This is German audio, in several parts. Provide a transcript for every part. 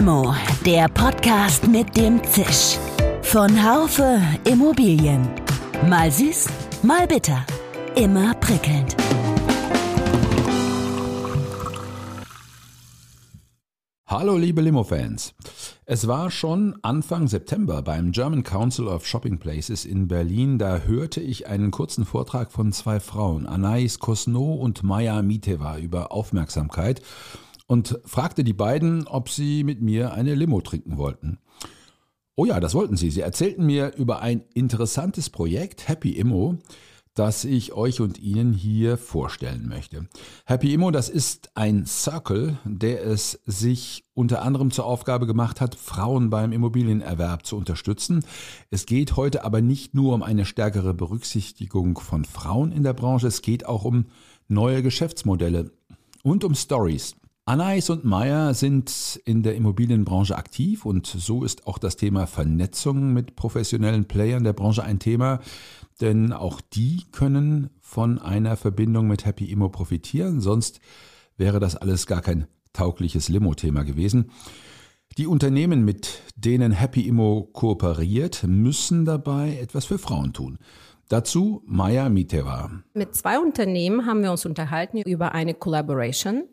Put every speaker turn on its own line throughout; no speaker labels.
Limo, der Podcast mit dem Zisch. Von Haufe Immobilien. Mal süß, mal bitter. Immer prickelnd.
Hallo liebe Limo-Fans. Es war schon Anfang September beim German Council of Shopping Places in Berlin. Da hörte ich einen kurzen Vortrag von zwei Frauen, Anais Kosno und Maya Miteva, über Aufmerksamkeit und fragte die beiden, ob sie mit mir eine Limo trinken wollten. Oh ja, das wollten sie. Sie erzählten mir über ein interessantes Projekt, Happy Immo, das ich euch und Ihnen hier vorstellen möchte. Happy Immo, das ist ein Circle, der es sich unter anderem zur Aufgabe gemacht hat, Frauen beim Immobilienerwerb zu unterstützen. Es geht heute aber nicht nur um eine stärkere Berücksichtigung von Frauen in der Branche, es geht auch um neue Geschäftsmodelle und um Stories. Anais und Meyer sind in der Immobilienbranche aktiv und so ist auch das Thema Vernetzung mit professionellen Playern der Branche ein Thema, denn auch die können von einer Verbindung mit Happy Immo profitieren, sonst wäre das alles gar kein taugliches Limo-Thema gewesen. Die Unternehmen, mit denen Happy Immo kooperiert, müssen dabei etwas für Frauen tun. Dazu Maya Miteva.
Mit zwei Unternehmen haben wir uns unterhalten über eine Collaboration.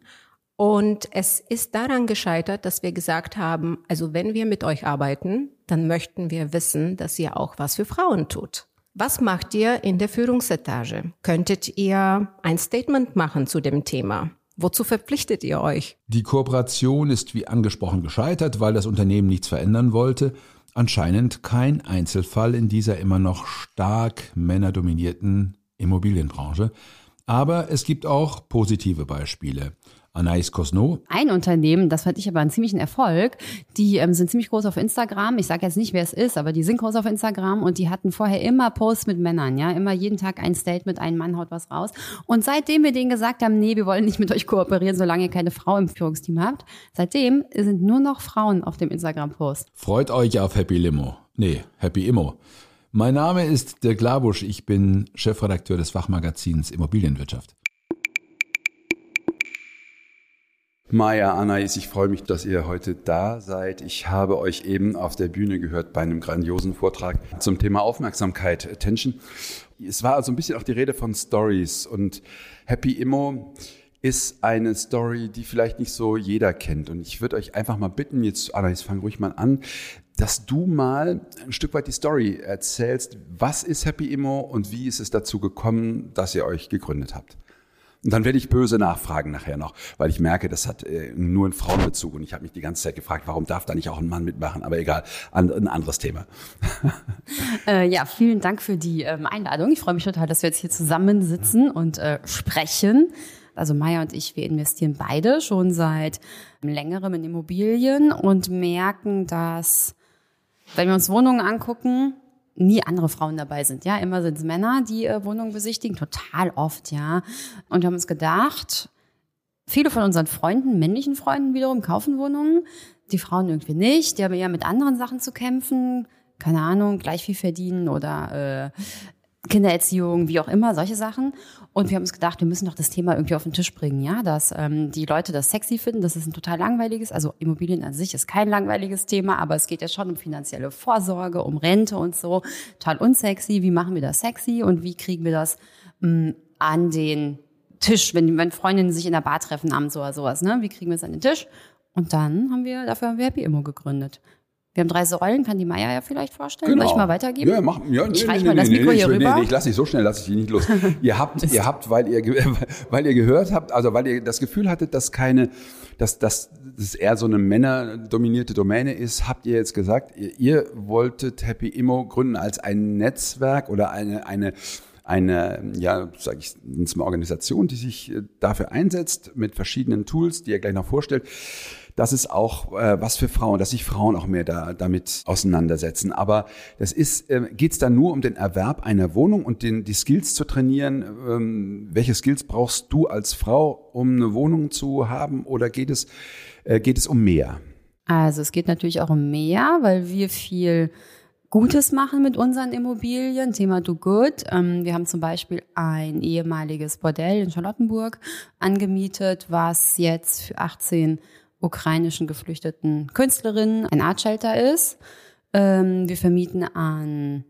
Und es ist daran gescheitert, dass wir gesagt haben, also wenn wir mit euch arbeiten, dann möchten wir wissen, dass ihr auch was für Frauen tut. Was macht ihr in der Führungsetage? Könntet ihr ein Statement machen zu dem Thema? Wozu verpflichtet ihr euch?
Die Kooperation ist wie angesprochen gescheitert, weil das Unternehmen nichts verändern wollte. Anscheinend kein Einzelfall in dieser immer noch stark männerdominierten Immobilienbranche. Aber es gibt auch positive Beispiele. Anais Cosno.
Ein Unternehmen, das fand ich aber einen ziemlichen Erfolg, die ähm, sind ziemlich groß auf Instagram. Ich sage jetzt nicht, wer es ist, aber die sind groß auf Instagram und die hatten vorher immer Posts mit Männern, ja, immer jeden Tag ein Statement, ein Mann haut was raus. Und seitdem wir denen gesagt haben, nee, wir wollen nicht mit euch kooperieren, solange ihr keine Frau im Führungsteam habt, seitdem sind nur noch Frauen auf dem Instagram-Post.
Freut euch auf Happy Limo. Nee, Happy Immo. Mein Name ist Dirk Labusch, ich bin Chefredakteur des Fachmagazins Immobilienwirtschaft. Maja, Anais, ich freue mich, dass ihr heute da seid. Ich habe euch eben auf der Bühne gehört bei einem grandiosen Vortrag zum Thema Aufmerksamkeit, Attention. Es war also ein bisschen auch die Rede von Stories und Happy Immo ist eine Story, die vielleicht nicht so jeder kennt. Und ich würde euch einfach mal bitten, jetzt, Anais, fang ruhig mal an, dass du mal ein Stück weit die Story erzählst. Was ist Happy Immo und wie ist es dazu gekommen, dass ihr euch gegründet habt? Und dann werde ich böse nachfragen nachher noch, weil ich merke, das hat äh, nur einen Frauenbezug. Und ich habe mich die ganze Zeit gefragt, warum darf da nicht auch ein Mann mitmachen? Aber egal, an, ein anderes Thema.
Äh, ja, vielen Dank für die ähm, Einladung. Ich freue mich total, dass wir jetzt hier zusammensitzen und äh, sprechen. Also Maya und ich, wir investieren beide schon seit längerem in Immobilien und merken, dass, wenn wir uns Wohnungen angucken, nie andere Frauen dabei sind. Ja, immer sind es Männer, die äh, Wohnungen besichtigen, total oft, ja. Und wir haben uns gedacht, viele von unseren Freunden, männlichen Freunden wiederum, kaufen Wohnungen, die Frauen irgendwie nicht, die haben eher mit anderen Sachen zu kämpfen, keine Ahnung, gleich viel verdienen oder äh, Kindererziehung, wie auch immer, solche Sachen. Und wir haben uns gedacht, wir müssen doch das Thema irgendwie auf den Tisch bringen, ja, dass ähm, die Leute das sexy finden, das ist ein total langweiliges, also Immobilien an sich ist kein langweiliges Thema, aber es geht ja schon um finanzielle Vorsorge, um Rente und so, total unsexy. Wie machen wir das sexy und wie kriegen wir das mh, an den Tisch, wenn, wenn Freundinnen sich in der Bar treffen abends oder sowas, ne? Wie kriegen wir es an den Tisch? Und dann haben wir, dafür haben wir Happy Immo gegründet. Wir haben drei Säulen, kann die Maya ja vielleicht vorstellen. Genau. Soll ich mal weitergeben?
Ja, mach, ja,
nee, ich nee, nee, mal das Mikro
nee,
hier
nee,
rüber.
Nee, ich lasse dich so schnell, lasse ich dich nicht los. ihr habt, ihr habt, weil ihr, weil ihr gehört habt, also weil ihr das Gefühl hattet, dass keine, dass, dass das eher so eine männerdominierte Domäne ist, habt ihr jetzt gesagt, ihr, ihr wolltet Happy Immo gründen als ein Netzwerk oder eine, eine, eine, ja, sage ich, eine Organisation, die sich äh, dafür einsetzt mit verschiedenen Tools, die ihr gleich noch vorstellt das ist auch äh, was für Frauen, dass sich Frauen auch mehr da, damit auseinandersetzen. Aber das ist, äh, geht es dann nur um den Erwerb einer Wohnung und den, die Skills zu trainieren? Ähm, welche Skills brauchst du als Frau, um eine Wohnung zu haben? Oder geht es, äh, geht es um mehr?
Also es geht natürlich auch um mehr, weil wir viel Gutes machen mit unseren Immobilien. Thema Do Good. Ähm, wir haben zum Beispiel ein ehemaliges Bordell in Charlottenburg angemietet, was jetzt für 18 ukrainischen geflüchteten Künstlerinnen ein Art Shelter ist. Ähm, wir vermieten an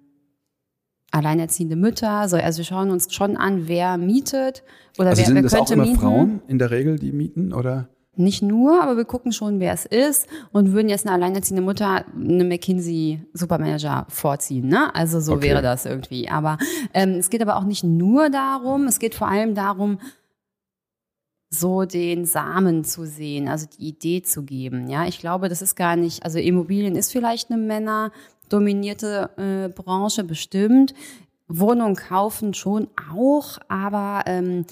alleinerziehende Mütter. Also wir schauen uns schon an, wer mietet oder
also
wer,
sind
wer
das
könnte
auch immer
mieten.
Frauen in der Regel, die mieten, oder?
Nicht nur, aber wir gucken schon, wer es ist und würden jetzt eine alleinerziehende Mutter eine McKinsey Supermanager vorziehen. Ne? Also so
Okay.
wäre das irgendwie. Aber ähm, es geht aber auch nicht nur darum, es geht vor allem darum, so den Samen zu sehen, also die Idee zu geben. Ja, ich glaube, das ist gar nicht, also Immobilien ist vielleicht eine männerdominierte äh, Branche bestimmt. Wohnungen kaufen schon auch, aber ähm,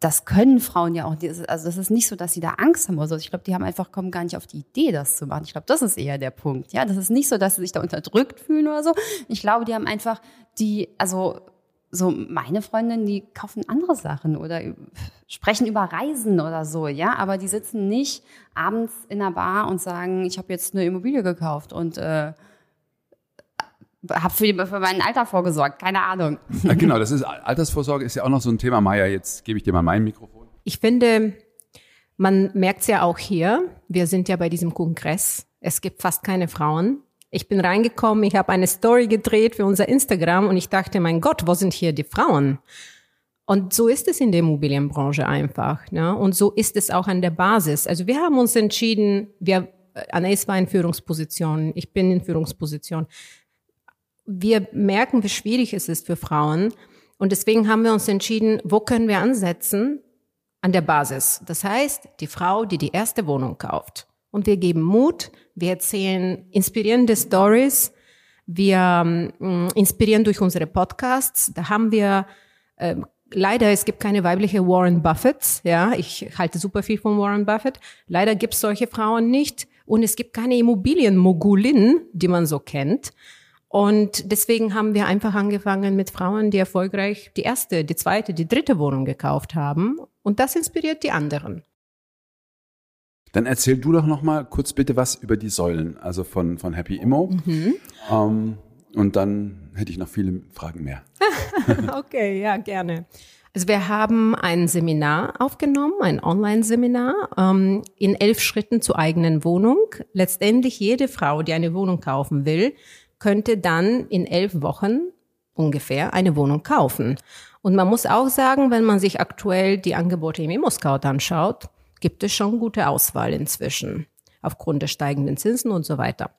das können Frauen ja auch. Also das ist nicht so, dass sie da Angst haben oder so. Ich glaube, die haben einfach kommen gar nicht auf die Idee, das zu machen. Ich glaube, das ist eher der Punkt. Ja, das ist nicht so, dass sie sich da unterdrückt fühlen oder so. Ich glaube, die haben einfach die, also so meine Freundinnen, die kaufen andere Sachen oder sprechen über Reisen oder so, ja, aber die sitzen nicht abends in der Bar und sagen, ich habe jetzt eine Immobilie gekauft und äh, habe für, für mein Alter vorgesorgt, keine Ahnung.
Ja, genau, das ist Altersvorsorge ist ja auch noch so ein Thema. Maja, jetzt gebe ich dir mal mein Mikrofon.
Ich finde, man merkt es ja auch hier. Wir sind ja bei diesem Kongress. Es gibt fast keine Frauen. Ich bin reingekommen, ich habe eine Story gedreht für unser Instagram und ich dachte, mein Gott, wo sind hier die Frauen? Und so ist es in der Immobilienbranche einfach. Ne? Und so ist es auch an der Basis. Also wir haben uns entschieden, wir, Anais war in Führungsposition, ich bin in Führungsposition. Wir merken, wie schwierig es ist für Frauen. Und deswegen haben wir uns entschieden, wo können wir ansetzen? An der Basis. Das heißt, die Frau, die die erste Wohnung kauft. Und wir geben Mut, wir erzählen inspirierende Stories, wir ähm, inspirieren durch unsere Podcasts. Da haben wir ähm, leider, es gibt keine weibliche Warren Buffetts. Ja, ich halte super viel von Warren Buffett. Leider gibt es solche Frauen nicht. Und es gibt keine Immobilienmogulin, die man so kennt. Und deswegen haben wir einfach angefangen mit Frauen, die erfolgreich die erste, die zweite, die dritte Wohnung gekauft haben. Und das inspiriert die anderen.
Dann erzähl du doch noch mal kurz bitte was über die Säulen, also von, von Happy Immo. Ähm, und dann hätte ich noch viele Fragen mehr.
Okay, ja, gerne. Also wir haben ein Seminar aufgenommen, ein Online-Seminar ähm, in elf Schritten zur eigenen Wohnung. Letztendlich jede Frau, die eine Wohnung kaufen will, könnte dann in elf Wochen ungefähr eine Wohnung kaufen. Und man muss auch sagen, wenn man sich aktuell die Angebote im ImmoScout anschaut, gibt es schon gute Auswahl inzwischen, aufgrund der steigenden Zinsen und so weiter.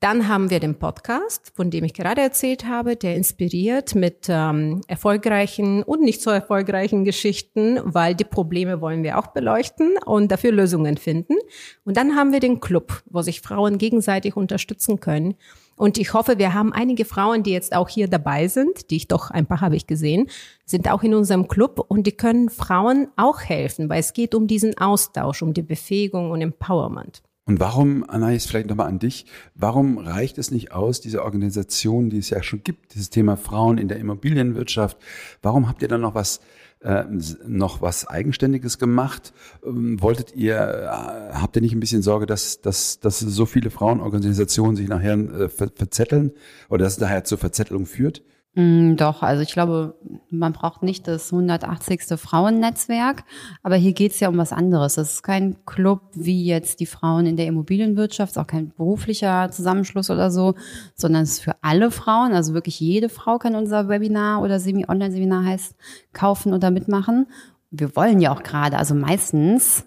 Dann haben wir den Podcast, von dem ich gerade erzählt habe, der inspiriert mit ähm, erfolgreichen und nicht so erfolgreichen Geschichten, weil die Probleme wollen wir auch beleuchten und dafür Lösungen finden. Und dann haben wir den Club, wo sich Frauen gegenseitig unterstützen können. Und ich hoffe, wir haben einige Frauen, die jetzt auch hier dabei sind, die ich doch ein paar habe ich gesehen, sind auch in unserem Club und die können Frauen auch helfen, weil es geht um diesen Austausch, um die Befähigung und Empowerment.
Und warum, Anais, vielleicht nochmal an dich, warum reicht es nicht aus, diese Organisation, die es ja schon gibt, dieses Thema Frauen in der Immobilienwirtschaft, warum habt ihr dann noch was, äh, noch was Eigenständiges gemacht? Ähm, wolltet ihr, äh, habt ihr nicht ein bisschen Sorge, dass, dass, dass so viele Frauenorganisationen sich nachher äh, ver verzetteln oder dass es daher zur Verzettelung führt?
Mm, Doch, also ich glaube, man braucht nicht das 180. Frauennetzwerk, aber hier geht es ja um was anderes. Das ist kein Club wie jetzt die Frauen in der Immobilienwirtschaft, ist auch kein beruflicher Zusammenschluss oder so, sondern es ist für alle Frauen, also wirklich jede Frau kann unser Webinar oder Semi-Online-Seminar heißt, kaufen oder mitmachen. Wir wollen ja auch gerade, also meistens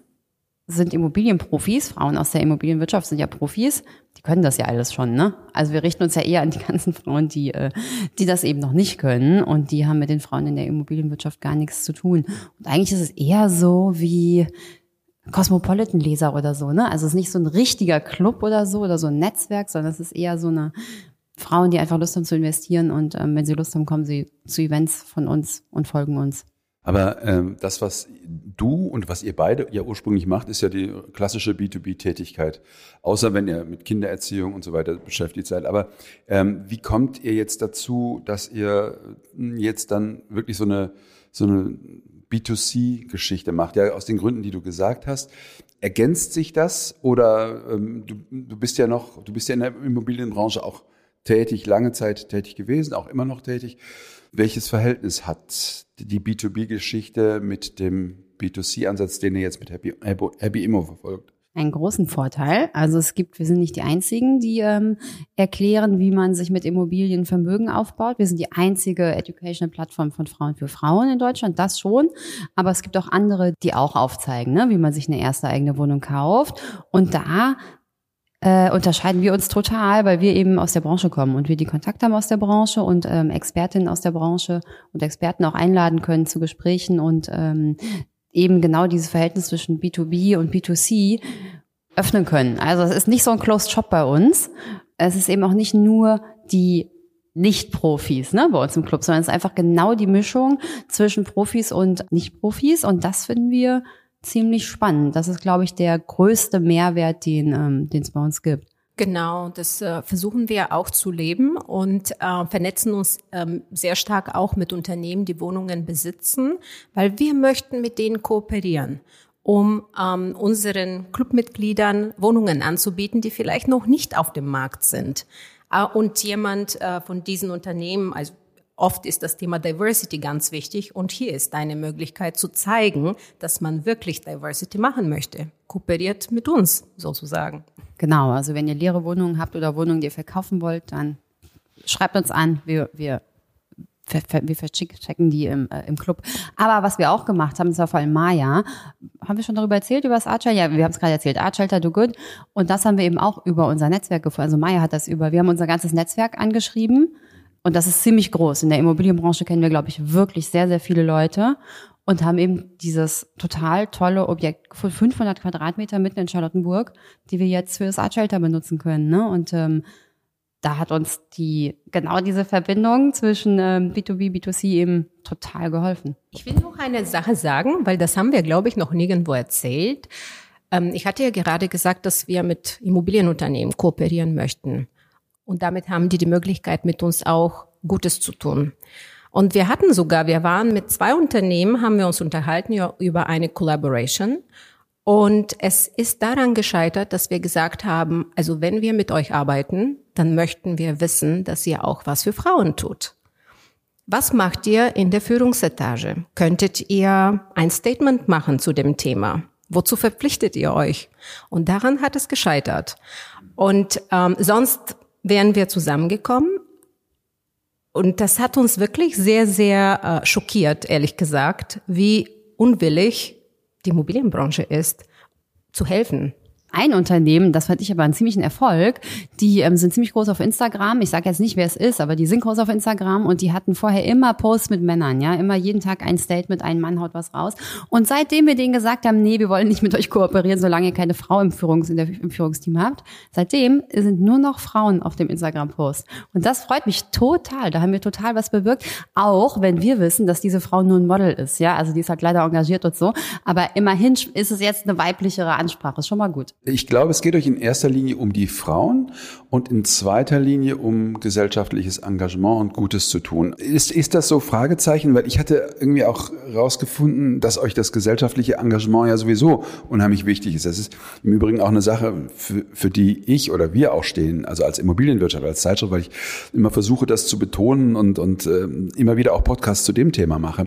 sind Immobilienprofis, Frauen aus der Immobilienwirtschaft sind ja Profis, die können das ja alles schon, ne? Also wir richten uns ja eher an die ganzen Frauen, die, äh, die das eben noch nicht können und die haben mit den Frauen in der Immobilienwirtschaft gar nichts zu tun. Und eigentlich ist es eher so wie Cosmopolitan-Leser oder so, ne? Also es ist nicht so ein richtiger Club oder so oder so ein Netzwerk, sondern es ist eher so eine Frauen, die einfach Lust haben zu investieren und ähm, wenn sie Lust haben, kommen sie zu Events von uns und folgen uns.
Aber ähm, das, was du und was ihr beide ja ursprünglich macht, ist ja die klassische B2B-Tätigkeit. Außer wenn ihr mit Kindererziehung und so weiter beschäftigt seid. Aber ähm, wie kommt ihr jetzt dazu, dass ihr jetzt dann wirklich so eine, so eine B2C-Geschichte macht? Ja, aus den Gründen, die du gesagt hast. Ergänzt sich das oder ähm, du, du bist ja noch, du bist ja in der Immobilienbranche auch tätig, lange Zeit tätig gewesen, auch immer noch tätig. Welches Verhältnis hat die B2B-Geschichte mit dem B2C-Ansatz, den ihr jetzt mit Happy, Happy Immo verfolgt?
einen großen Vorteil. Also es gibt, wir sind nicht die einzigen, die ähm, erklären, wie man sich mit Immobilien Vermögen aufbaut. Wir sind die einzige Educational Plattform von Frauen für Frauen in Deutschland, das schon. Aber es gibt auch andere, die auch aufzeigen, ne, wie man sich eine erste eigene Wohnung kauft. Und da äh, unterscheiden wir uns total, weil wir eben aus der Branche kommen und wir die Kontakte haben aus der Branche und ähm, Expertinnen aus der Branche und Experten auch einladen können zu Gesprächen und ähm, eben genau dieses Verhältnis zwischen B2B und B2C öffnen können. Also es ist nicht so ein Closed Shop bei uns. Es ist eben auch nicht nur die nicht-Profis ne, bei uns im Club, sondern es ist einfach genau die Mischung zwischen Profis und Nicht-Profis. Und das finden wir ziemlich spannend. Das ist, glaube ich, der größte Mehrwert, den ähm, es bei uns gibt.
Genau, das äh, versuchen wir auch zu leben und äh, vernetzen uns ähm, sehr stark auch mit Unternehmen, die Wohnungen besitzen, weil wir möchten mit denen kooperieren um ähm, unseren Clubmitgliedern Wohnungen anzubieten, die vielleicht noch nicht auf dem Markt sind. Äh, und jemand äh, von diesen Unternehmen, also Oft ist das Thema Diversity ganz wichtig und hier ist eine Möglichkeit zu zeigen, dass man wirklich Diversity machen möchte. Kooperiert mit uns sozusagen.
Genau, also wenn ihr leere Wohnungen habt oder Wohnungen, die ihr verkaufen wollt, dann schreibt uns an. Wir, wir, wir verchecken die im, äh, im Club. Aber was wir auch gemacht haben, das war vor allem Maya. Haben wir schon darüber erzählt, über das Art Ja, wir haben es gerade erzählt. Art Shelter Do Good. Und das haben wir eben auch über unser Netzwerk gefunden. Also Maya hat das über, wir haben unser ganzes Netzwerk angeschrieben und das ist ziemlich groß. In der Immobilienbranche kennen wir, glaube ich, wirklich sehr, sehr viele Leute und haben eben dieses total tolle Objekt von 500 Quadratmeter mitten in Charlottenburg, die wir jetzt für das Art Shelter benutzen können. Ne? Und ähm, da hat uns die genau diese Verbindung zwischen ähm, B2B, B2C eben total geholfen.
Ich will noch eine Sache sagen, weil das haben wir, glaube ich, noch nirgendwo erzählt. Ähm, ich hatte ja gerade gesagt, dass wir mit Immobilienunternehmen kooperieren möchten. Und damit haben die die Möglichkeit, mit uns auch Gutes zu tun. Und wir hatten sogar, wir waren mit zwei Unternehmen, haben wir uns unterhalten über eine Collaboration. Und es ist daran gescheitert, dass wir gesagt haben, also wenn wir mit euch arbeiten, dann möchten wir wissen, dass ihr auch was für Frauen tut. Was macht ihr in der Führungsetage? Könntet ihr ein Statement machen zu dem Thema? Wozu verpflichtet ihr euch? Und daran hat es gescheitert. Und ähm, sonst wären wir zusammengekommen. Und das hat uns wirklich sehr, sehr äh, schockiert, ehrlich gesagt, wie unwillig die Immobilienbranche ist, zu helfen
ein Unternehmen, das fand ich aber einen ziemlichen Erfolg, die ähm, sind ziemlich groß auf Instagram. Ich sage jetzt nicht, wer es ist, aber die sind groß auf Instagram und die hatten vorher immer Posts mit Männern, ja, immer jeden Tag ein Statement, ein Mann haut was raus. Und seitdem wir denen gesagt haben, nee, wir wollen nicht mit euch kooperieren, solange ihr keine Frau im, Führungs-, im Führungsteam habt, seitdem sind nur noch Frauen auf dem Instagram-Post. Und das freut mich total. Da haben wir total was bewirkt, auch wenn wir wissen, dass diese Frau nur ein Model ist, ja, also die ist halt leider engagiert und so. Aber immerhin ist es jetzt eine weiblichere Ansprache, ist schon mal gut.
Ich glaube, es geht euch in erster Linie um die Frauen und in zweiter Linie um gesellschaftliches Engagement und Gutes zu tun. Ist, ist das so Fragezeichen? Weil ich hatte irgendwie auch rausgefunden, dass euch das gesellschaftliche Engagement ja sowieso unheimlich wichtig ist. Das ist im Übrigen auch eine Sache, für, für die ich oder wir auch stehen, also als Immobilienwirtschaft, als Zeitschrift, weil ich immer versuche, das zu betonen und, und äh, immer wieder auch Podcasts zu dem Thema mache.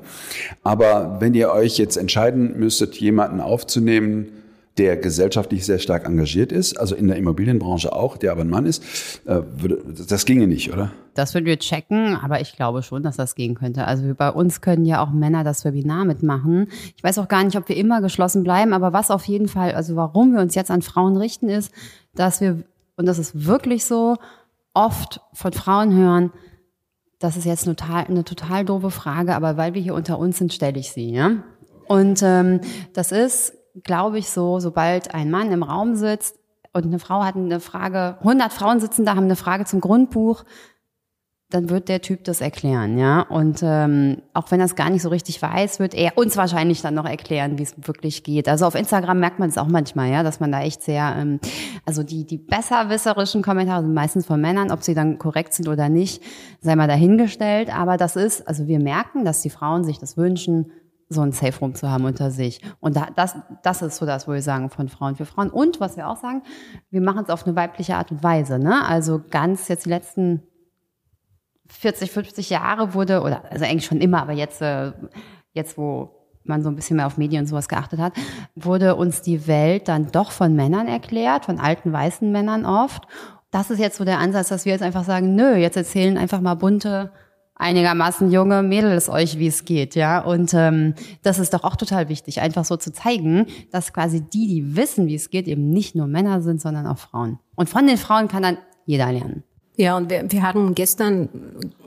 Aber wenn ihr euch jetzt entscheiden müsstet, jemanden aufzunehmen, der gesellschaftlich sehr stark engagiert ist, also in der Immobilienbranche auch, der aber ein Mann ist, äh, würde, das ginge nicht, oder?
Das würden wir checken, aber ich glaube schon, dass das gehen könnte. Also bei uns können ja auch Männer das Webinar mitmachen. Ich weiß auch gar nicht, ob wir immer geschlossen bleiben, aber was auf jeden Fall, also warum wir uns jetzt an Frauen richten, ist, dass wir, und das ist wirklich so, oft von Frauen hören, das ist jetzt total, eine total doofe Frage, aber weil wir hier unter uns sind, stelle ich sie. Ja? Und ähm, das ist glaube ich, so, sobald ein Mann im Raum sitzt und eine Frau hat eine Frage, 100 Frauen sitzen da, haben eine Frage zum Grundbuch, dann wird der Typ das erklären, ja. Und ähm, auch wenn er es gar nicht so richtig weiß, wird er uns wahrscheinlich dann noch erklären, wie es wirklich geht. Also auf Instagram merkt man es auch manchmal, ja, dass man da echt sehr, ähm, also die die besserwisserischen Kommentare sind meistens von Männern, ob sie dann korrekt sind oder nicht, sei mal dahingestellt. Aber das ist, also wir merken, dass die Frauen sich das wünschen, so ein Safe Room zu haben unter sich. Und da, das, das ist so das, wo wir sagen, von Frauen für Frauen. Und was wir auch sagen, wir machen es auf eine weibliche Art und Weise. Ne? Also ganz jetzt die letzten 40, 50 Jahre wurde, oder also eigentlich schon immer, aber jetzt, äh, jetzt wo man so ein bisschen mehr auf Medien und sowas geachtet hat, wurde uns die Welt dann doch von Männern erklärt, von alten weißen Männern oft. Das ist jetzt so der Ansatz, dass wir jetzt einfach sagen, nö, jetzt erzählen einfach mal bunte einigermaßen junge Mädels euch, wie es geht, ja. Und ähm, das ist doch auch total wichtig, einfach so zu zeigen, dass quasi die, die wissen, wie es geht, eben nicht nur Männer sind, sondern auch Frauen. Und von den Frauen kann dann jeder lernen.
Ja, und wir, wir hatten gestern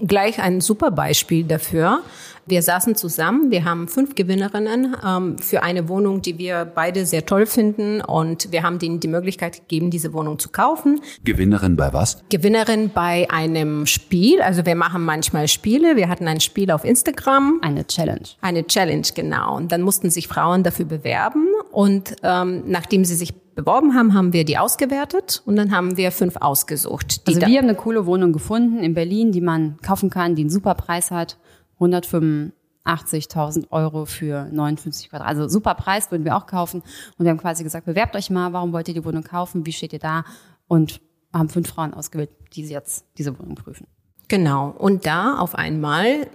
gleich ein super Beispiel dafür. Wir saßen zusammen, wir haben fünf Gewinnerinnen ähm, für eine Wohnung, die wir beide sehr toll finden und wir haben denen die Möglichkeit gegeben, diese Wohnung zu kaufen.
Gewinnerin bei was?
Gewinnerin bei einem Spiel, also wir machen manchmal Spiele. Wir hatten ein Spiel auf Instagram.
Eine Challenge.
Eine Challenge, genau. Und dann mussten sich Frauen dafür bewerben und ähm, nachdem sie sich beworben haben, haben wir die ausgewertet und dann haben wir fünf ausgesucht.
also wir haben eine coole Wohnung gefunden in Berlin, die man kaufen kann, die einen super Preis hat 185.000 Euro für 59 Quadrat. Also super Preis würden wir auch kaufen. Und wir haben quasi gesagt, bewerbt euch mal, warum wollt ihr die Wohnung kaufen, wie steht ihr da? Und haben fünf Frauen ausgewählt, die jetzt diese Wohnung prüfen.
Genau. Und da auf einmal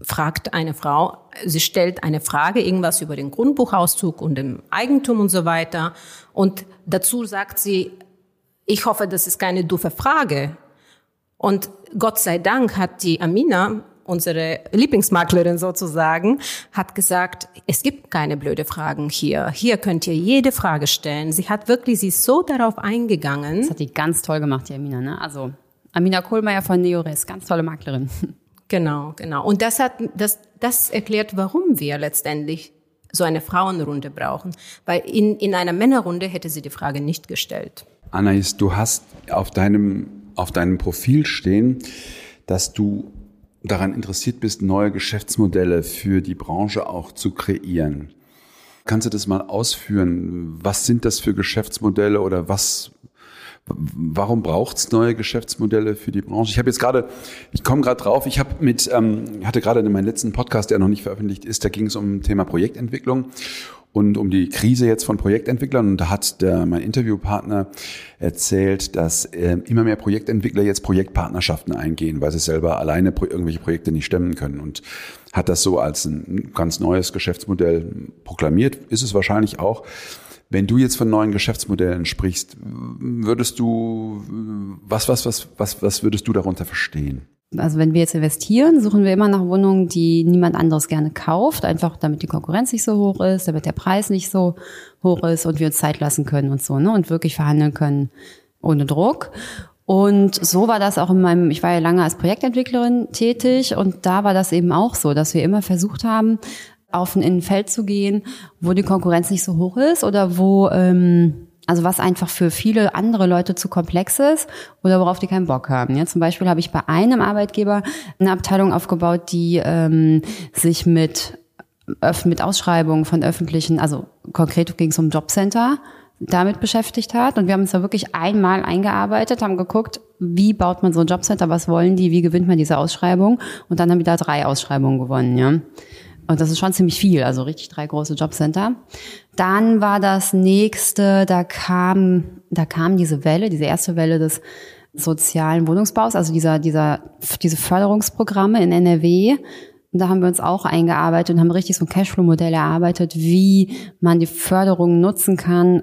fragt eine Frau, sie stellt eine Frage, irgendwas über den Grundbuchauszug und dem Eigentum und so weiter. Und dazu sagt sie, ich hoffe, das ist keine doofe Frage. Und Gott sei Dank hat die Amina unsere Lieblingsmaklerin sozusagen, hat gesagt, es gibt keine blöde Fragen hier. Hier könnt ihr jede Frage stellen. Sie hat wirklich, sie ist so darauf eingegangen.
Das hat die ganz toll gemacht, die Amina, ne? Also, Amina Kohlmeier von Neores, ganz tolle Maklerin.
Genau, genau. Und das hat, das, das erklärt, warum wir letztendlich so eine Frauenrunde brauchen. Weil in, in einer Männerrunde hätte sie die Frage nicht gestellt.
Anais, du hast auf deinem, auf deinem Profil stehen, dass du daran interessiert bist, neue Geschäftsmodelle für die Branche auch zu kreieren. Kannst du das mal ausführen? Was sind das für Geschäftsmodelle oder was, warum braucht es neue Geschäftsmodelle für die Branche? Ich habe jetzt gerade, ich komme gerade drauf, ich habe mit, ähm, hatte gerade in meinem letzten Podcast, der noch nicht veröffentlicht ist, da ging es um Thema Projektentwicklung und um die Krise jetzt von Projektentwicklern. Und da hat der, mein Interviewpartner erzählt, dass äh, immer mehr Projektentwickler jetzt Projektpartnerschaften eingehen, weil sie selber alleine pro irgendwelche Projekte nicht stemmen können. Und hat das so als ein ganz neues Geschäftsmodell proklamiert. Ist es wahrscheinlich auch. Wenn du jetzt von neuen Geschäftsmodellen sprichst, würdest du, was, was, was, was, was würdest du darunter verstehen?
also wenn wir jetzt investieren, suchen wir immer nach Wohnungen, die niemand anderes gerne kauft, einfach damit die Konkurrenz nicht so hoch ist, damit der Preis nicht so hoch ist und wir uns Zeit lassen können und so, ne? Und wirklich verhandeln können ohne Druck. Und so war das auch in meinem, ich war ja lange als Projektentwicklerin tätig und da war das eben auch so, dass wir immer versucht haben, auf ein Feld zu gehen, wo die Konkurrenz nicht so hoch ist oder wo ähm, also was einfach für viele andere Leute zu komplex ist oder worauf die keinen Bock haben. Ja, zum Beispiel habe ich bei einem Arbeitgeber eine Abteilung aufgebaut, die ähm, sich mit, mit Ausschreibungen von öffentlichen, also konkret ging es um Jobcenter, damit beschäftigt hat. Und wir haben uns da wirklich einmal eingearbeitet, haben geguckt, wie baut man so ein Jobcenter, was wollen die, wie gewinnt man diese Ausschreibung. Und dann haben wir da drei Ausschreibungen gewonnen. Ja. Und das ist schon ziemlich viel, also richtig drei große Jobcenter. Dann war das nächste, da kam, da kam diese Welle, diese erste Welle des sozialen Wohnungsbaus, also dieser, dieser, diese Förderungsprogramme in NRW. Und da haben wir uns auch eingearbeitet und haben richtig so ein Cashflow-Modell erarbeitet, wie man die Förderung nutzen kann,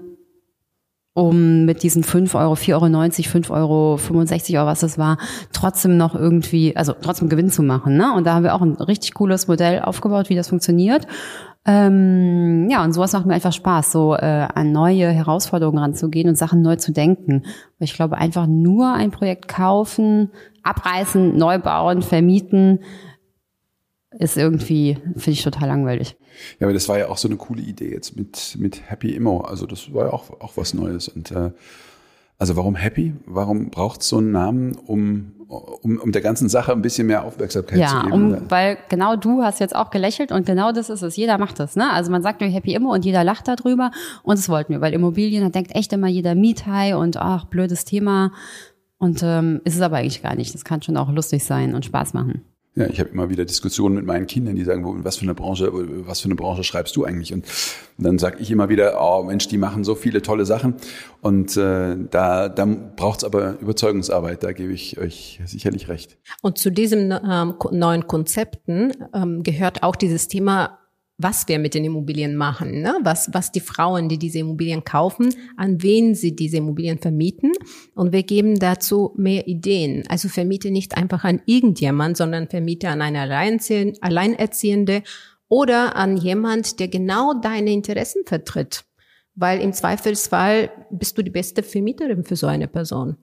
um mit diesen 5 Euro, 4,90 Euro, 5 Euro, 65 Euro, was das war, trotzdem noch irgendwie, also trotzdem Gewinn zu machen. Ne? Und da haben wir auch ein richtig cooles Modell aufgebaut, wie das funktioniert. Ähm, ja, und sowas macht mir einfach Spaß, so äh, an neue Herausforderungen ranzugehen und Sachen neu zu denken. Weil ich glaube, einfach nur ein Projekt kaufen, abreißen, neu bauen, vermieten, ist irgendwie, finde ich total langweilig.
Ja, aber das war ja auch so eine coole Idee jetzt mit, mit Happy Immo. Also das war ja auch, auch was Neues. Und äh, also warum Happy? Warum braucht es so einen Namen, um, um, um der ganzen Sache ein bisschen mehr Aufmerksamkeit
ja,
zu geben?
Um, weil genau du hast jetzt auch gelächelt und genau das ist es. Jeder macht das. Ne? Also man sagt nur Happy Immo und jeder lacht darüber und das wollten wir, weil Immobilien, da denkt echt immer jeder Miethai und ach, blödes Thema. Und ähm, ist es aber eigentlich gar nicht. Das kann schon auch lustig sein und Spaß machen.
Ja, ich habe immer wieder Diskussionen mit meinen Kindern, die sagen, was für eine Branche, was für eine Branche schreibst du eigentlich? Und dann sage ich immer wieder, oh Mensch, die machen so viele tolle Sachen. Und äh, da, da braucht es aber Überzeugungsarbeit, da gebe ich euch sicherlich recht.
Und zu diesen ähm, neuen Konzepten ähm, gehört auch dieses Thema was wir mit den Immobilien machen, ne? was, was die Frauen, die diese Immobilien kaufen, an wen sie diese Immobilien vermieten. Und wir geben dazu mehr Ideen. Also vermiete nicht einfach an irgendjemand, sondern vermiete an eine Alleinerziehende oder an jemand, der genau deine Interessen vertritt. Weil im Zweifelsfall bist du die beste Vermieterin für so eine Person.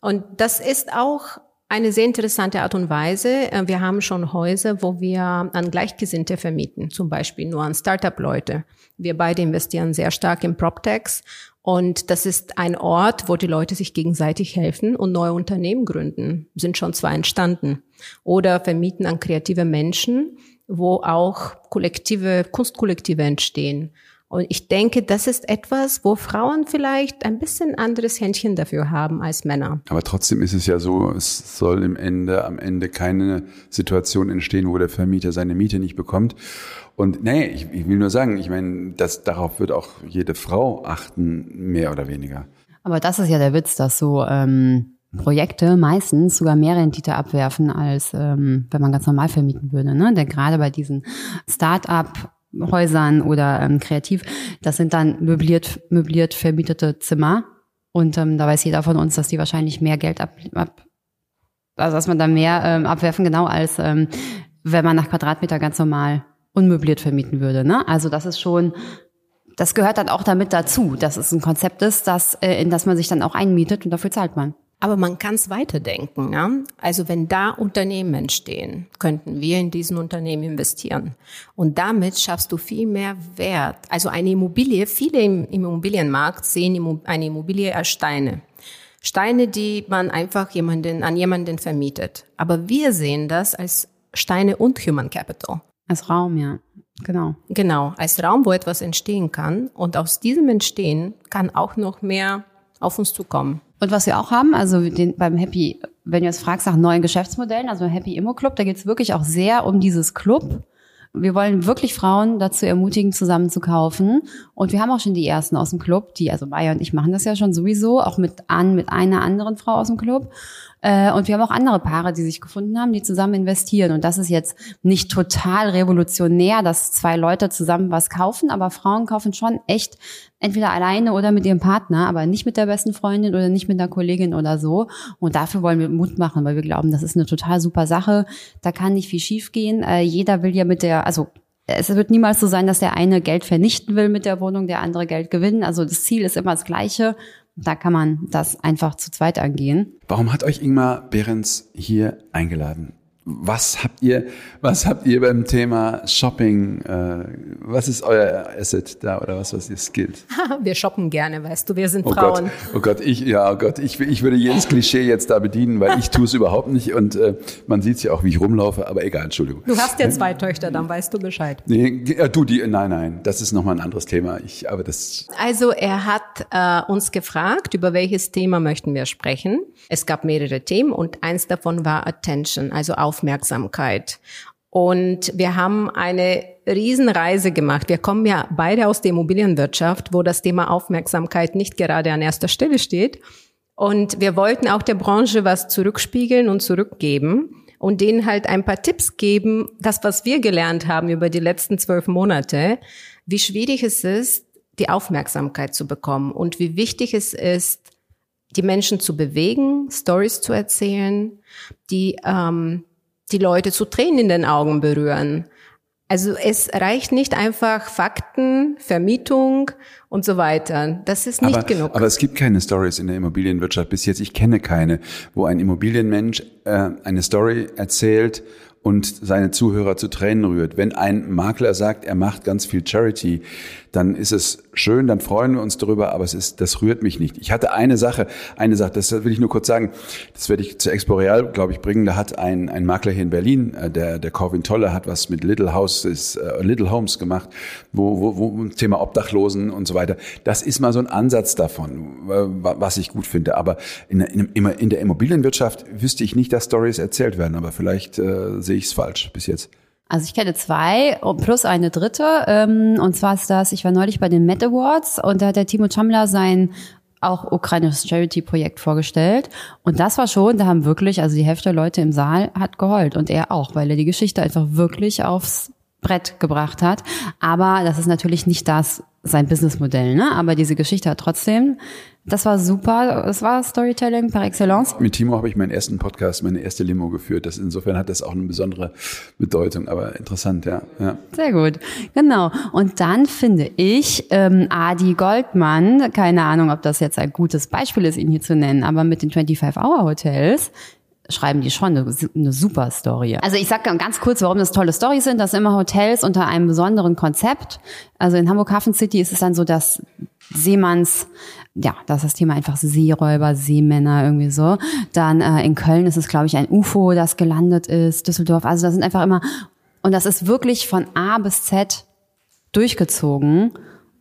Und das ist auch eine sehr interessante Art und Weise. Äh, wir haben schon Häuser, wo wir an Gleichgesinnte vermieten, zum Beispiel nur an Startup-Leute. Wir beide investieren sehr stark in PropTechs und das ist ein Ort, wo die Leute sich gegenseitig helfen und neue Unternehmen gründen. Sind schon zwei entstanden. Oder vermieten an kreative Menschen, wo auch kollektive, Kunstkollektive entstehen. Und ich denke, das ist etwas, wo Frauen vielleicht ein bisschen anderes Händchen dafür haben als Männer.
Aber trotzdem ist es ja so, es soll im Ende, am Ende keine Situation entstehen, wo der Vermieter seine Miete nicht bekommt. Und nee, ich, ich will nur sagen, ich meine, das, darauf wird auch jede Frau achten, mehr oder weniger.
Aber das ist ja der Witz, dass so ähm, Projekte meistens sogar mehr Rendite abwerfen, als ähm, wenn man ganz normal vermieten würde. Ne? Denn gerade bei diesen Start-up Häusern oder ähm, kreativ. Das sind dann möbliert, möbliert vermietete Zimmer. Und ähm, da weiß jeder von uns, dass die wahrscheinlich mehr Geld ab, ab also dass man da mehr ähm, abwerfen, genau, als ähm, wenn man nach Quadratmeter ganz normal unmöbliert vermieten würde. Ne? Also das ist schon, das gehört dann auch damit dazu, dass es ein Konzept ist, das, äh, in das man sich dann auch einmietet und dafür zahlt man.
Aber man kann es weiterdenken. Ja? Also wenn da Unternehmen entstehen, könnten wir in diesen Unternehmen investieren. Und damit schaffst du viel mehr Wert. Also eine Immobilie, viele im, Immobilienmarkt sehen eine Immobilie als Steine. Steine, die man einfach jemanden, an jemanden vermietet. Aber wir sehen das als Steine und Human Capital.
Als Raum, ja. Genau.
Genau, als Raum, wo etwas entstehen kann. Und aus diesem Entstehen kann auch noch mehr auf uns zukommen.
Und was wir auch haben, also den, beim Happy, wenn du jetzt fragst nach neuen Geschäftsmodellen, also Happy Immo Club, da geht es wirklich auch sehr um dieses Club. Wir wollen wirklich Frauen dazu ermutigen, zusammen zu kaufen. Und wir haben auch schon die ersten aus dem Club, die, also Maya und ich machen das ja schon sowieso, auch mit an, mit einer anderen Frau aus dem Club. Äh, und wir haben auch andere Paare, die sich gefunden haben, die zusammen investieren. Und das ist jetzt nicht total revolutionär, dass zwei Leute zusammen was kaufen, aber Frauen kaufen schon echt entweder alleine oder mit ihrem Partner, aber nicht mit der besten Freundin oder nicht mit einer Kollegin oder so. Und dafür wollen wir Mut machen, weil wir glauben, das ist eine total super Sache. Da kann nicht viel schiefgehen. Äh, jeder will ja mit der, also es wird niemals so sein, dass der eine Geld vernichten will mit der Wohnung, der andere Geld gewinnen. Also das Ziel ist immer das gleiche. Da kann man das einfach zu zweit angehen.
Warum hat euch Ingmar Behrens hier eingeladen? Was habt ihr, was habt ihr beim Thema Shopping, äh, was ist euer Asset da oder was, was ihr skillt?
wir shoppen gerne, weißt du, wir sind oh Frauen.
Gott, oh Gott, ich, ja, oh Gott, ich, ich würde jedes Klischee jetzt da bedienen, weil ich tue es überhaupt nicht und äh, man sieht ja auch, wie ich rumlaufe, aber egal, Entschuldigung.
Du hast ja zwei Töchter, dann weißt du Bescheid.
Nee, du, die, nein, nein, das ist nochmal ein anderes Thema. Ich, aber das.
Also er hat äh, uns gefragt, über welches Thema möchten wir sprechen. Es gab mehrere Themen und eins davon war Attention, also Aufmerksamkeit. Und wir haben eine Riesenreise gemacht. Wir kommen ja beide aus der Immobilienwirtschaft, wo das Thema Aufmerksamkeit nicht gerade an erster Stelle steht. Und wir wollten auch der Branche was zurückspiegeln und zurückgeben und denen halt ein paar Tipps geben, das, was wir gelernt haben über die letzten zwölf Monate, wie schwierig es ist, die Aufmerksamkeit zu bekommen und wie wichtig es ist, die Menschen zu bewegen, Stories zu erzählen, die ähm, die Leute zu Tränen in den Augen berühren. Also es reicht nicht einfach Fakten, Vermietung und so weiter. Das ist nicht
aber,
genug.
Aber es gibt keine Stories in der Immobilienwirtschaft bis jetzt. Ich kenne keine, wo ein Immobilienmensch äh, eine Story erzählt und seine Zuhörer zu Tränen rührt. Wenn ein Makler sagt, er macht ganz viel Charity, dann ist es schön, dann freuen wir uns darüber, aber es ist, das rührt mich nicht. Ich hatte eine Sache, eine Sache, das will ich nur kurz sagen, das werde ich zu Exporeal, glaube ich, bringen. Da hat ein, ein Makler hier in Berlin, äh, der, der Corvin Tolle, hat was mit Little Houses, uh, Little Homes gemacht, wo, wo, wo Thema Obdachlosen und so weiter. Das ist mal so ein Ansatz davon, was ich gut finde. Aber in, in, in der Immobilienwirtschaft wüsste ich nicht, dass Stories erzählt werden, aber vielleicht äh, sehe ich es falsch bis jetzt.
Also ich kenne zwei plus eine dritte. Ähm, und zwar ist das, ich war neulich bei den Met Awards und da hat der Timo Chamla sein auch ukrainisches Charity-Projekt vorgestellt. Und das war schon, da haben wirklich, also die Hälfte der Leute im Saal hat geheult und er auch, weil er die Geschichte einfach wirklich aufs Brett gebracht hat. Aber das ist natürlich nicht das sein Businessmodell, ne? Aber diese Geschichte hat trotzdem, das war super. Das war Storytelling par excellence.
Mit Timo habe ich meinen ersten Podcast, meine erste Limo geführt. Das insofern hat das auch eine besondere Bedeutung, aber interessant, ja. ja.
Sehr gut, genau. Und dann finde ich ähm, Adi Goldmann, keine Ahnung, ob das jetzt ein gutes Beispiel ist, ihn hier zu nennen, aber mit den 25-Hour-Hotels schreiben die schon eine, eine super Story. Also ich sage ganz kurz, warum das tolle Storys sind. Das sind immer Hotels unter einem besonderen Konzept. Also in Hamburg Hafen City ist es dann so, dass Seemanns, ja, das ist das Thema einfach Seeräuber, Seemänner irgendwie so. Dann äh, in Köln ist es, glaube ich, ein UFO, das gelandet ist, Düsseldorf. Also das sind einfach immer, und das ist wirklich von A bis Z durchgezogen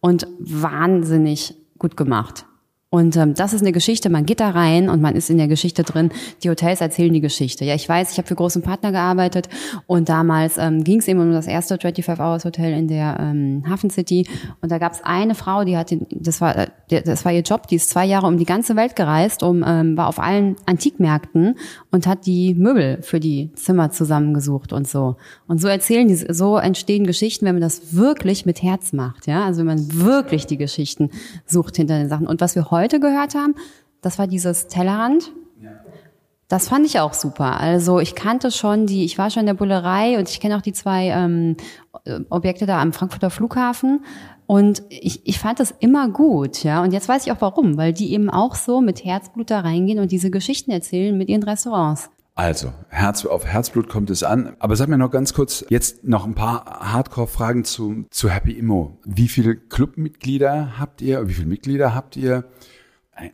und wahnsinnig gut gemacht. Und ähm, das ist eine Geschichte, man geht da rein und man ist in der Geschichte drin. Die Hotels erzählen die Geschichte. Ja, ich weiß, ich habe für großen Partner gearbeitet und damals ähm, ging es eben um das erste 25 Hours Hotel in der ähm, Hafen City. Und da gab es eine Frau, die hat, den, das war, äh, das war ihr Job, die ist zwei Jahre um die ganze Welt gereist, um, ähm, war auf allen Antikmärkten und hat die Möbel für die Zimmer zusammengesucht und so. Und so erzählen die, so entstehen Geschichten, wenn man das wirklich mit Herz macht. Ja, also wenn man wirklich die Geschichten sucht hinter den Sachen. Und was wir heute gehört haben, das war dieses Tellerrand. Das fand ich auch super. Also ich kannte schon die, ich war schon in der Bullerei und ich kenne auch die zwei ähm, Objekte da am Frankfurter Flughafen. Und ich, ich fand das immer gut, ja. Und jetzt weiß ich auch warum, weil die eben auch so mit Herzblut da reingehen und diese Geschichten erzählen mit ihren Restaurants.
Also, Herz, auf Herzblut kommt es an. Aber sag mir noch ganz kurz, jetzt noch ein paar Hardcore-Fragen zu, zu Happy Immo. Wie viele Clubmitglieder habt ihr? Wie viele Mitglieder habt ihr?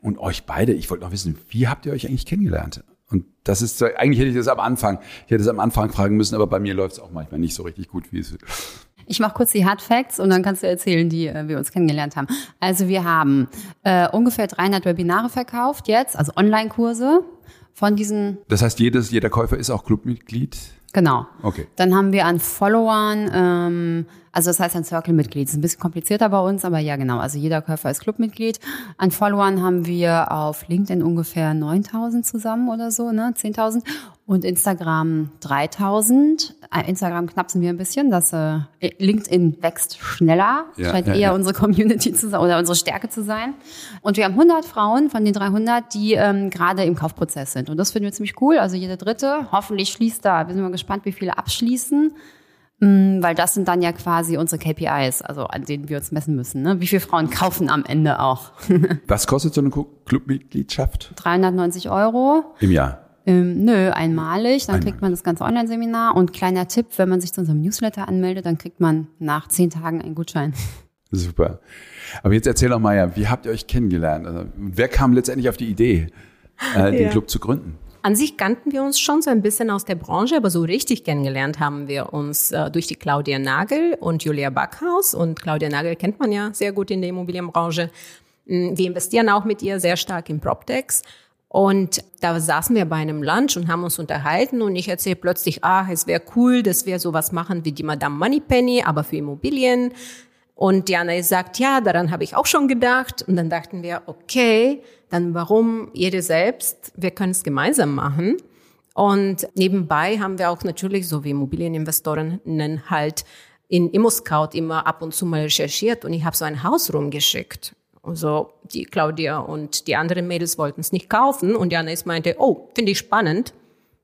Und euch beide, ich wollte noch wissen, wie habt ihr euch eigentlich kennengelernt? Und das ist, eigentlich hätte ich das am Anfang, ich hätte es am Anfang fragen müssen, aber bei mir läuft es auch manchmal nicht so richtig gut, wie es
ich mache kurz die Hard Facts und dann kannst du erzählen, die äh, wir uns kennengelernt haben. Also wir haben äh, ungefähr 300 Webinare verkauft jetzt, also Online-Kurse von diesen.
Das heißt, jedes, jeder Käufer ist auch Clubmitglied?
Genau.
Okay.
Dann haben wir an Followern, ähm, also das heißt ein Circle-Mitglied. Ist ein bisschen komplizierter bei uns, aber ja genau. Also jeder Käufer ist Clubmitglied. An Followern haben wir auf LinkedIn ungefähr 9000 zusammen oder so, ne, 10.000 und Instagram 3000. Äh, Instagram knapsen wir ein bisschen, das äh, LinkedIn wächst schneller, ja, scheint ja, eher ja. unsere Community zu sein oder unsere Stärke zu sein. Und wir haben 100 Frauen von den 300, die ähm, gerade im Kaufprozess sind. Und das finden wir ziemlich cool. Also jede dritte, hoffentlich schließt da, wir sind mal gespannt, wie viele abschließen. Mm, weil das sind dann ja quasi unsere KPIs, also an denen wir uns messen müssen. Ne? Wie viele Frauen kaufen am Ende auch?
Was kostet so eine Clubmitgliedschaft?
390 Euro.
Im Jahr?
Ähm, nö, einmalig. Dann kriegt man das ganze Online-Seminar. Und kleiner Tipp, wenn man sich zu unserem Newsletter anmeldet, dann kriegt man nach zehn Tagen einen Gutschein.
Super. Aber jetzt erzähl doch mal, ja, wie habt ihr euch kennengelernt? Also, wer kam letztendlich auf die Idee, äh, den ja. Club zu gründen?
An sich kannten wir uns schon so ein bisschen aus der Branche, aber so richtig kennengelernt haben wir uns äh, durch die Claudia Nagel und Julia Backhaus. Und Claudia Nagel kennt man ja sehr gut in der Immobilienbranche. Mm, wir investieren auch mit ihr sehr stark in PropTechs. Und da saßen wir bei einem Lunch und haben uns unterhalten und ich erzähle plötzlich, ah, es wäre cool, dass wir sowas machen wie die Madame Moneypenny, aber für Immobilien. Und Diana sagt, ja, daran habe ich auch schon gedacht. Und dann dachten wir, okay, dann warum jede selbst? Wir können es gemeinsam machen. Und nebenbei haben wir auch natürlich, so wie Immobilieninvestorinnen halt in ImmoScout immer ab und zu mal recherchiert und ich habe so ein Haus rumgeschickt. Also die Claudia und die anderen Mädels wollten es nicht kaufen und Janis meinte, oh, finde ich spannend.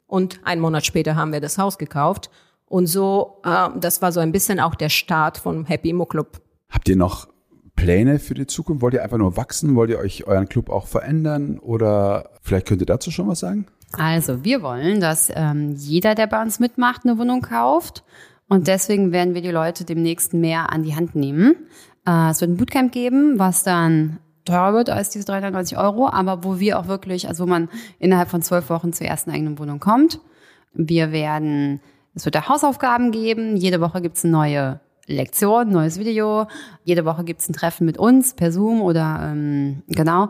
Und einen Monat später haben wir das Haus gekauft. Und so, äh, das war so ein bisschen auch der Start vom Happy Immo Club.
Habt ihr noch Pläne für die Zukunft? Wollt ihr einfach nur wachsen? Wollt ihr euch euren Club auch verändern? Oder vielleicht könnt ihr dazu schon was sagen?
Also, wir wollen, dass ähm, jeder, der bei uns mitmacht, eine Wohnung kauft. Und deswegen werden wir die Leute demnächst mehr an die Hand nehmen. Äh, es wird ein Bootcamp geben, was dann teurer wird als diese 390 Euro, aber wo wir auch wirklich, also wo man innerhalb von zwölf Wochen zur ersten eigenen Wohnung kommt. Wir werden, es wird da Hausaufgaben geben. Jede Woche gibt's eine neue Lektion, neues Video. Jede Woche gibt's ein Treffen mit uns per Zoom oder ähm, genau.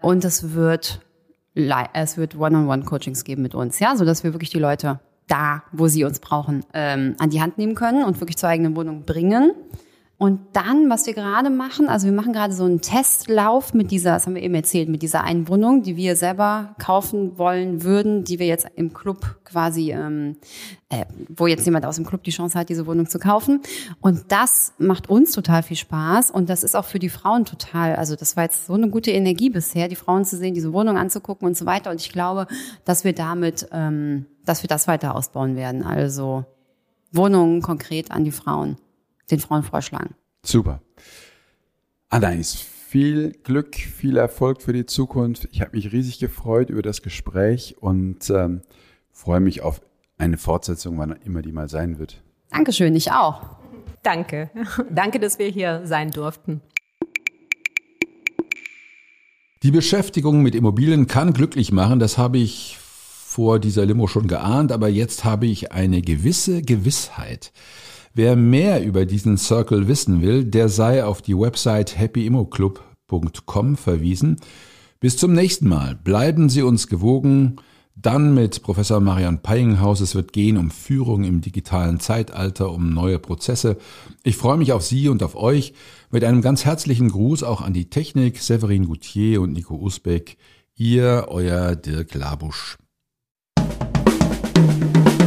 Und es wird es wird One-on-One-Coachings geben mit uns, ja, so dass wir wirklich die Leute da, wo sie uns brauchen, ähm, an die Hand nehmen können und wirklich zur eigenen Wohnung bringen. Und dann, was wir gerade machen, also wir machen gerade so einen Testlauf mit dieser, das haben wir eben erzählt, mit dieser einen Wohnung, die wir selber kaufen wollen würden, die wir jetzt im Club quasi, ähm, äh, wo jetzt jemand aus dem Club die Chance hat, diese Wohnung zu kaufen. Und das macht uns total viel Spaß und das ist auch für die Frauen total, also das war jetzt so eine gute Energie bisher, die Frauen zu sehen, diese Wohnung anzugucken und so weiter. Und ich glaube, dass wir damit, ähm, dass wir das weiter ausbauen werden. Also Wohnungen konkret an die Frauen den Frauen vorschlagen.
Super. Anais, viel Glück, viel Erfolg für die Zukunft. Ich habe mich riesig gefreut über das Gespräch und ähm, freue mich auf eine Fortsetzung, wann immer die mal sein wird.
Dankeschön, ich auch.
Danke. Danke, dass wir hier sein durften.
Die Beschäftigung mit Immobilien kann glücklich machen, das habe ich vor dieser Limo schon geahnt, aber jetzt habe ich eine gewisse Gewissheit. Wer mehr über diesen Circle wissen will, der sei auf die Website happyimmoclub.com verwiesen. Bis zum nächsten Mal. Bleiben Sie uns gewogen. Dann mit Professor Marian Peyinghaus. Es wird gehen um Führung im digitalen Zeitalter, um neue Prozesse. Ich freue mich auf Sie und auf euch. Mit einem ganz herzlichen Gruß auch an die Technik, Severin Goutier und Nico Usbeck. Ihr, euer Dirk Labusch.